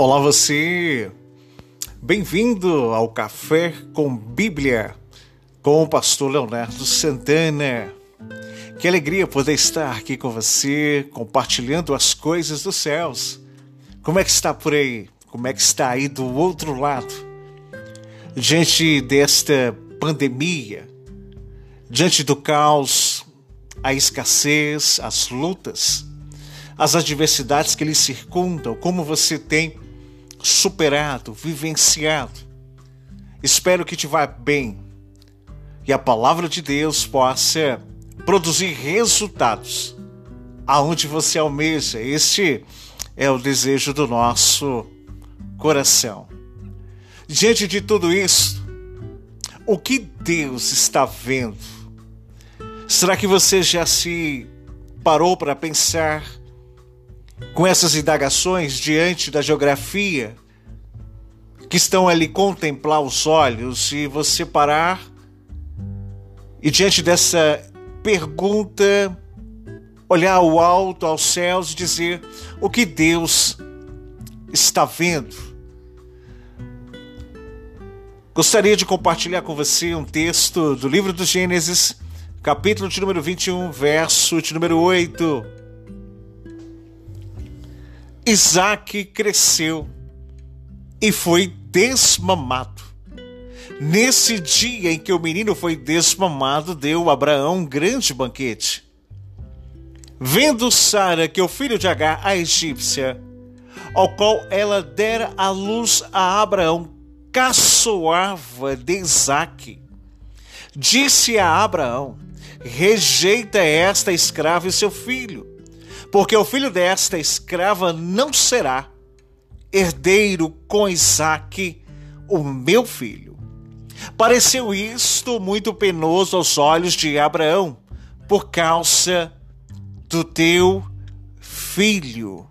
Olá você, bem-vindo ao Café com Bíblia com o pastor Leonardo Santana. Que alegria poder estar aqui com você, compartilhando as coisas dos céus. Como é que está por aí? Como é que está aí do outro lado? Diante desta pandemia, diante do caos, a escassez, as lutas, as adversidades que lhe circundam, como você tem superado, vivenciado. Espero que te vá bem e a palavra de Deus possa produzir resultados aonde você almeja. Este é o desejo do nosso coração. Diante de tudo isso, o que Deus está vendo? Será que você já se parou para pensar com essas indagações diante da geografia que estão ali contemplar os olhos e você parar e diante dessa pergunta olhar ao alto, aos céus e dizer o que Deus está vendo. Gostaria de compartilhar com você um texto do livro do Gênesis, capítulo de número 21, verso de número 8 Isaac cresceu e foi desmamado. Nesse dia em que o menino foi desmamado, deu Abraão um grande banquete. Vendo Sara que o filho de Agar, a egípcia, ao qual ela dera a luz a Abraão, caçoava de Isaac, disse a Abraão: Rejeita esta escrava e seu filho porque o filho desta escrava não será herdeiro com Isaque, o meu filho. Pareceu isto muito penoso aos olhos de Abraão, por causa do teu filho.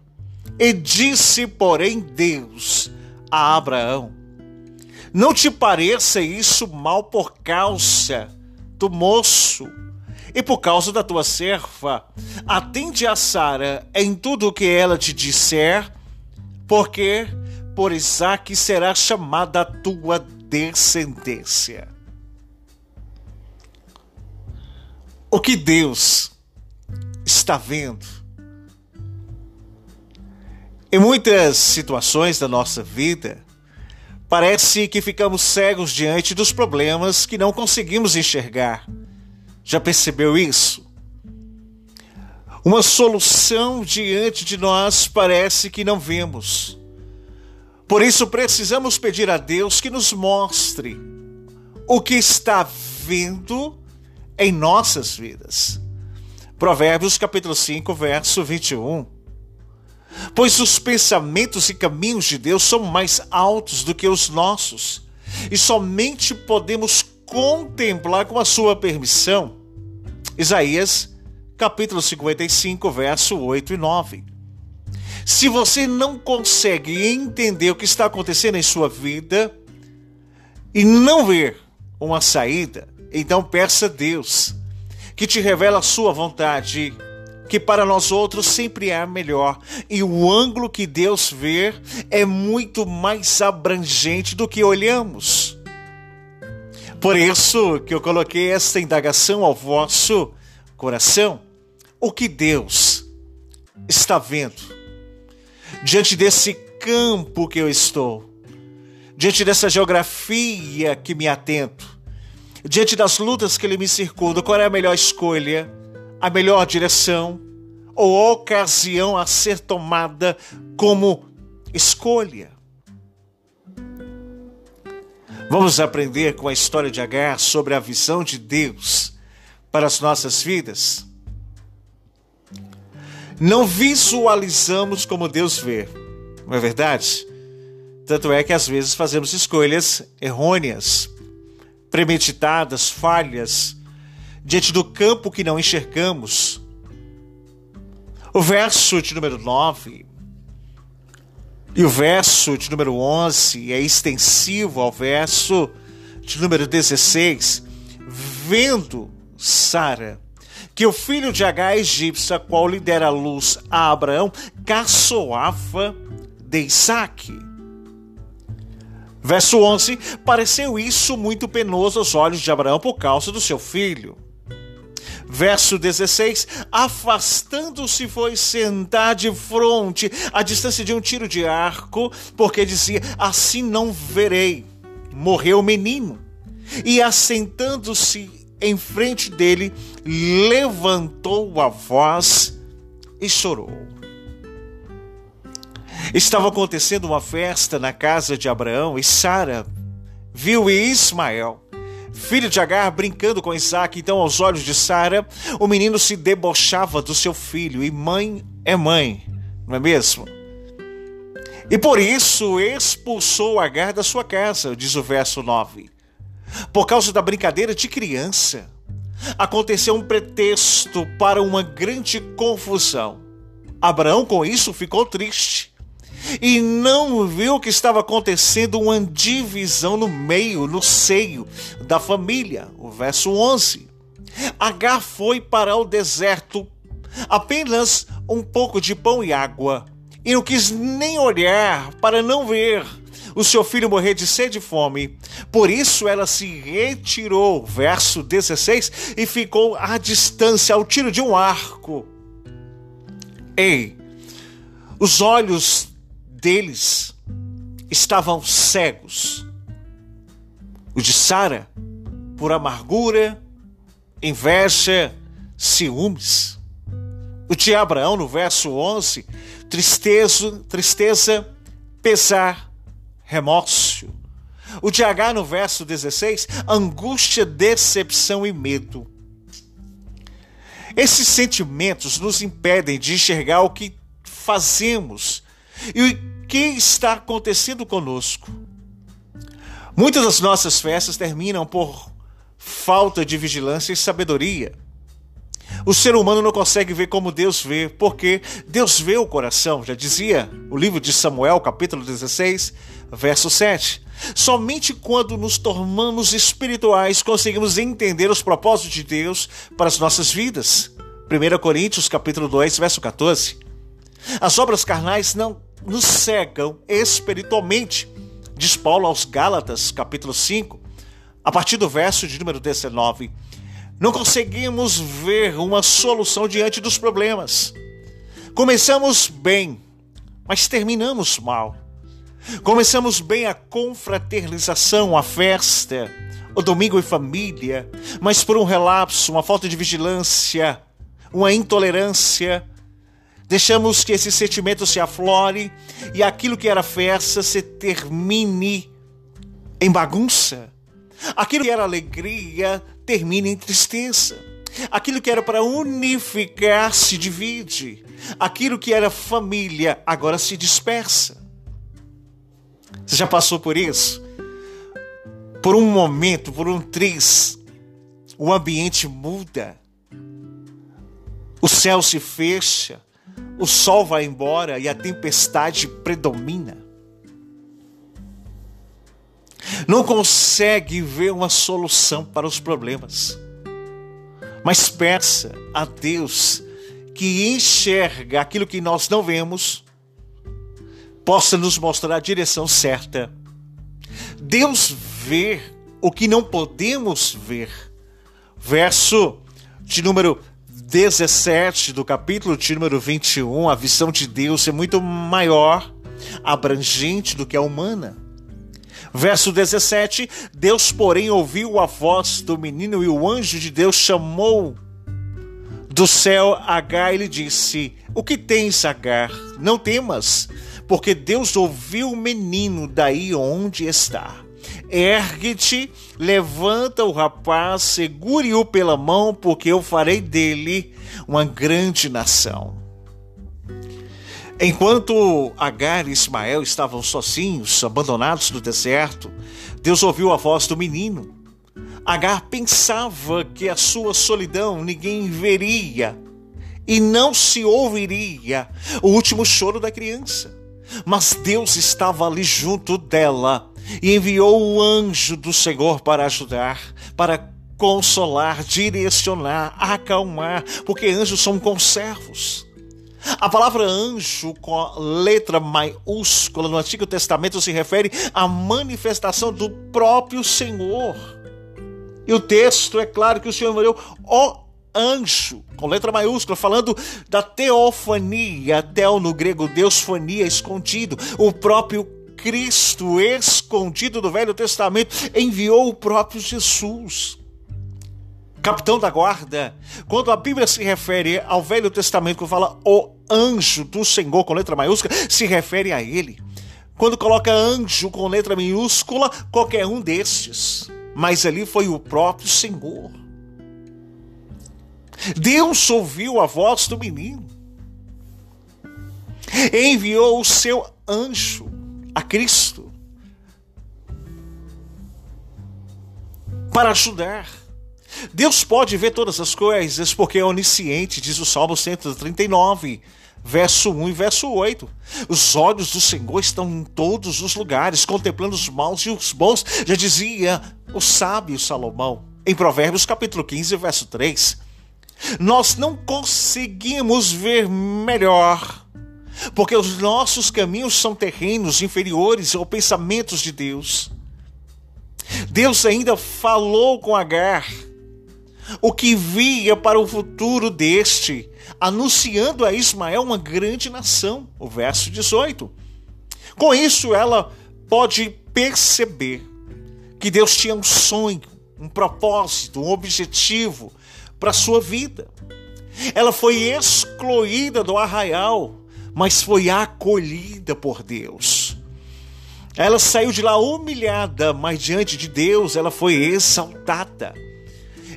E disse, porém, Deus a Abraão: Não te pareça isso mal por causa do moço e por causa da tua serva. Atende a Sara em tudo o que ela te disser, porque por Isaac será chamada a tua descendência. O que Deus está vendo? Em muitas situações da nossa vida, parece que ficamos cegos diante dos problemas que não conseguimos enxergar já percebeu isso? Uma solução diante de nós parece que não vemos. Por isso precisamos pedir a Deus que nos mostre o que está vendo em nossas vidas. Provérbios capítulo 5, verso 21. Pois os pensamentos e caminhos de Deus são mais altos do que os nossos, e somente podemos contemplar com a sua permissão Isaías, capítulo 55, verso 8 e 9. Se você não consegue entender o que está acontecendo em sua vida e não ver uma saída, então peça a Deus que te revela a sua vontade, que para nós outros sempre é melhor. E o ângulo que Deus vê é muito mais abrangente do que olhamos. Por isso que eu coloquei esta indagação ao vosso coração. O que Deus está vendo diante desse campo que eu estou, diante dessa geografia que me atento, diante das lutas que ele me circunda, qual é a melhor escolha, a melhor direção ou ocasião a ser tomada como escolha? Vamos aprender com a história de Agar sobre a visão de Deus para as nossas vidas. Não visualizamos como Deus vê, não é verdade? Tanto é que às vezes fazemos escolhas errôneas, premeditadas, falhas, diante do campo que não enxergamos. O verso de número 9 e o verso de número 11 é extensivo ao verso de número 16. Vendo Sara que o filho de H egípcia, qual lhe dera luz a Abraão, caçoava de Isaac. Verso 11: Pareceu isso muito penoso aos olhos de Abraão por causa do seu filho. Verso 16: Afastando-se, foi sentar de fronte, à distância de um tiro de arco, porque dizia: Assim não verei. Morreu o menino. E assentando-se em frente dele, levantou a voz e chorou. Estava acontecendo uma festa na casa de Abraão e Sara viu Ismael, filho de Agar, brincando com Isaac. Então, aos olhos de Sara, o menino se debochava do seu filho, e mãe é mãe, não é mesmo? E por isso expulsou Agar da sua casa, diz o verso 9. Por causa da brincadeira de criança, aconteceu um pretexto para uma grande confusão. Abraão, com isso, ficou triste e não viu que estava acontecendo uma divisão no meio, no seio da família. O verso 11. Agar foi para o deserto, apenas um pouco de pão e água, e não quis nem olhar para não ver o seu filho morrer de sede e fome. Por isso ela se retirou, verso 16, e ficou à distância, ao tiro de um arco. Ei, os olhos deles estavam cegos. O de Sara, por amargura, inveja, ciúmes. O de Abraão, no verso 11, tristeza, tristeza, pesar, remorso. O de H, no verso 16, angústia, decepção e medo. Esses sentimentos nos impedem de enxergar o que fazemos e o que está acontecendo conosco? Muitas das nossas festas terminam por falta de vigilância e sabedoria. O ser humano não consegue ver como Deus vê, porque Deus vê o coração, já dizia o livro de Samuel, capítulo 16, verso 7. Somente quando nos tornamos espirituais conseguimos entender os propósitos de Deus para as nossas vidas. 1 Coríntios, capítulo 2, verso 14. As obras carnais não nos cegam espiritualmente, diz Paulo aos Gálatas, capítulo 5, a partir do verso de número 19. Não conseguimos ver uma solução diante dos problemas. Começamos bem, mas terminamos mal. Começamos bem a confraternização, a festa, o domingo em família, mas por um relapso, uma falta de vigilância, uma intolerância, Deixamos que esse sentimento se aflore e aquilo que era festa se termine em bagunça. Aquilo que era alegria termina em tristeza. Aquilo que era para unificar se divide. Aquilo que era família agora se dispersa. Você já passou por isso? Por um momento, por um triz, o ambiente muda. O céu se fecha o sol vai embora e a tempestade predomina. Não consegue ver uma solução para os problemas. Mas peça a Deus que enxerga aquilo que nós não vemos, possa nos mostrar a direção certa. Deus vê o que não podemos ver. Verso de número 17 do capítulo de número 21, a visão de Deus é muito maior, abrangente do que a humana. Verso 17: Deus, porém, ouviu a voz do menino e o anjo de Deus chamou do céu Agar e lhe disse: O que tens, Agar? Não temas, porque Deus ouviu o menino daí onde está. Ergue-te, levanta o rapaz, segure-o pela mão, porque eu farei dele uma grande nação. Enquanto Agar e Ismael estavam sozinhos, abandonados no deserto, Deus ouviu a voz do menino. Agar pensava que a sua solidão ninguém veria e não se ouviria o último choro da criança. Mas Deus estava ali junto dela e enviou o anjo do Senhor para ajudar, para consolar, direcionar, acalmar, porque anjos são conservos. A palavra anjo com a letra maiúscula no Antigo Testamento se refere à manifestação do próprio Senhor. E o texto é claro que o Senhor enviou o anjo, com letra maiúscula, falando da teofania, tel no grego, deusfania, escondido. O próprio Cristo, escondido do Velho Testamento, enviou o próprio Jesus capitão da guarda. Quando a Bíblia se refere ao Velho Testamento, que fala o anjo do Senhor com letra maiúscula, se refere a ele. Quando coloca anjo com letra minúscula, qualquer um destes. Mas ali foi o próprio Senhor. Deus ouviu a voz do menino. Enviou o seu anjo a Cristo para ajudar Deus pode ver todas as coisas porque é onisciente, diz o Salmo 139, verso 1 e verso 8. Os olhos do Senhor estão em todos os lugares, contemplando os maus e os bons, já dizia o sábio Salomão, em Provérbios capítulo 15, verso 3. Nós não conseguimos ver melhor, porque os nossos caminhos são terrenos inferiores aos pensamentos de Deus. Deus ainda falou com Agar o que via para o futuro deste, anunciando a Ismael uma grande nação. O verso 18. Com isso, ela pode perceber que Deus tinha um sonho, um propósito, um objetivo para sua vida. Ela foi excluída do arraial, mas foi acolhida por Deus. Ela saiu de lá humilhada, mas diante de Deus ela foi exaltada.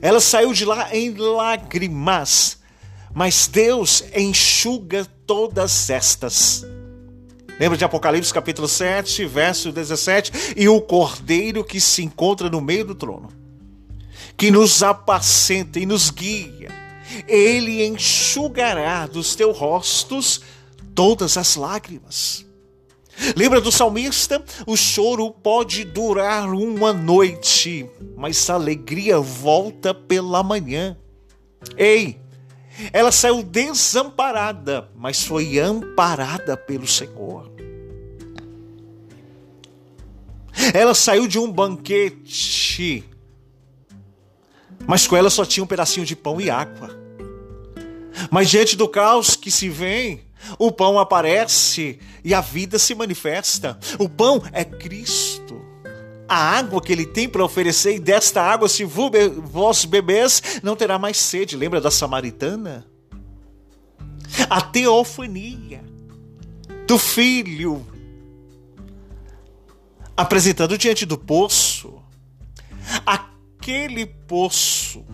Ela saiu de lá em lágrimas, mas Deus enxuga todas estas. Lembra de Apocalipse capítulo 7, verso 17? E o cordeiro que se encontra no meio do trono, que nos apacenta e nos guia, ele enxugará dos teus rostos todas as lágrimas. Lembra do salmista? O choro pode durar uma noite, mas a alegria volta pela manhã. Ei, ela saiu desamparada, mas foi amparada pelo Senhor. Ela saiu de um banquete, mas com ela só tinha um pedacinho de pão e água. Mas diante do caos que se vem, o pão aparece e a vida se manifesta. O pão é Cristo. A água que ele tem para oferecer, e desta água, se vós bebês, não terá mais sede. Lembra da samaritana? A teofania do filho apresentando diante do poço. Aquele poço.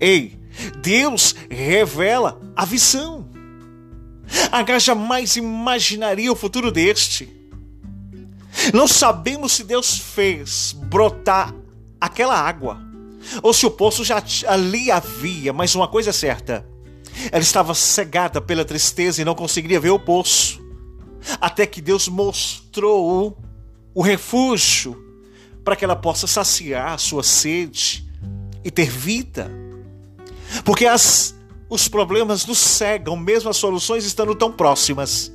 Ei, Deus revela a visão. H jamais imaginaria o futuro deste. Não sabemos se Deus fez brotar aquela água ou se o poço já ali havia, mas uma coisa é certa: ela estava cegada pela tristeza e não conseguiria ver o poço. Até que Deus mostrou o refúgio para que ela possa saciar a sua sede e ter vida. Porque as os problemas nos cegam, mesmo as soluções estando tão próximas.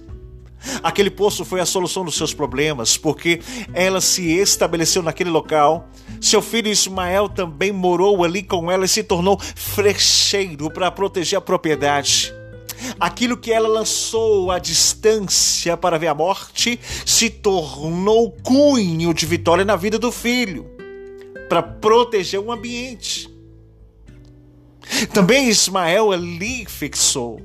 Aquele poço foi a solução dos seus problemas, porque ela se estabeleceu naquele local. Seu filho Ismael também morou ali com ela e se tornou frecheiro para proteger a propriedade. Aquilo que ela lançou à distância para ver a morte se tornou cunho de vitória na vida do filho, para proteger o ambiente. Também Ismael ali fixou,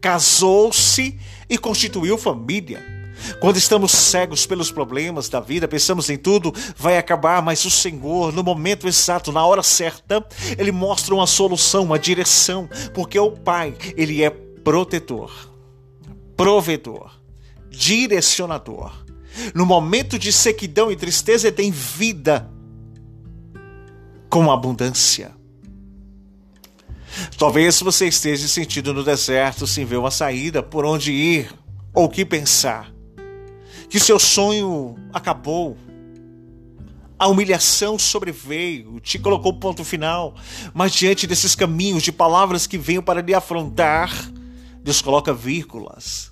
casou-se e constituiu família. Quando estamos cegos pelos problemas da vida, pensamos em tudo vai acabar, mas o Senhor, no momento exato, na hora certa, ele mostra uma solução, uma direção, porque o Pai, ele é protetor, provedor, direcionador. No momento de sequidão e tristeza, ele tem vida com abundância. Talvez você esteja sentindo no deserto sem ver uma saída, por onde ir ou o que pensar. Que seu sonho acabou. A humilhação sobreveio, te colocou ponto final, mas diante desses caminhos de palavras que venham para lhe afrontar, Deus coloca vírgulas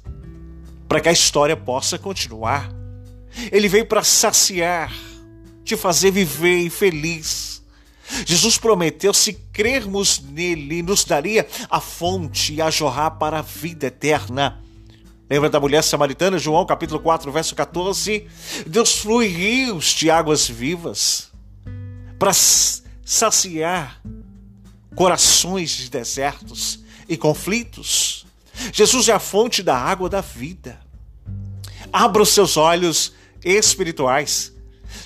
para que a história possa continuar. Ele veio para saciar, te fazer viver feliz. Jesus prometeu, se crermos nele, nos daria a fonte a jorrar para a vida eterna. Lembra da mulher samaritana, João capítulo 4, verso 14? Deus flui rios de águas vivas para saciar corações de desertos e conflitos. Jesus é a fonte da água da vida. Abra os seus olhos espirituais.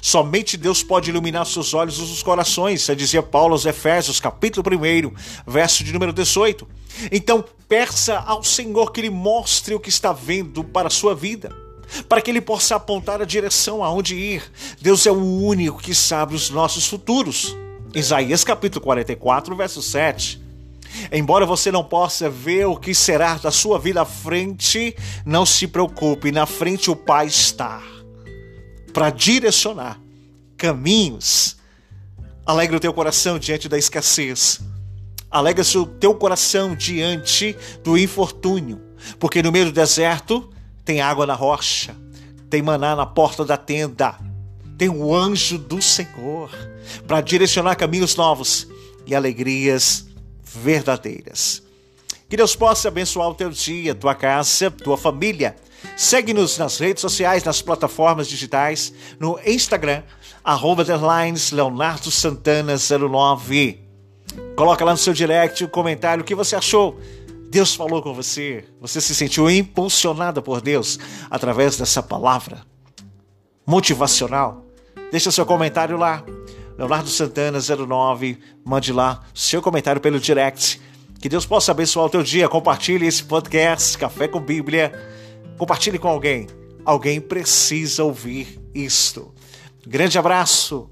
Somente Deus pode iluminar seus olhos e os corações, já dizia Paulo aos Efésios, capítulo 1, verso de número 18. Então, peça ao Senhor que lhe mostre o que está vendo para a sua vida, para que ele possa apontar a direção aonde ir. Deus é o único que sabe os nossos futuros. Isaías capítulo 44, verso 7. Embora você não possa ver o que será da sua vida à frente, não se preocupe, na frente o Pai está para direcionar caminhos. Alegra o teu coração diante da escassez. Alegra-se o teu coração diante do infortúnio, porque no meio do deserto tem água na rocha, tem maná na porta da tenda, tem o anjo do Senhor para direcionar caminhos novos e alegrias verdadeiras. Que Deus possa abençoar o teu dia, tua casa, tua família. Segue-nos nas redes sociais, nas plataformas digitais, no Instagram, arroba Leonardo Santana 09. Coloca lá no seu direct o um comentário o que você achou. Deus falou com você, você se sentiu impulsionada por Deus através dessa palavra motivacional. Deixa seu comentário lá. Leonardo Santana 09, mande lá seu comentário pelo direct. Que Deus possa abençoar o teu dia. Compartilhe esse podcast, Café com Bíblia. Compartilhe com alguém. Alguém precisa ouvir isto. Grande abraço.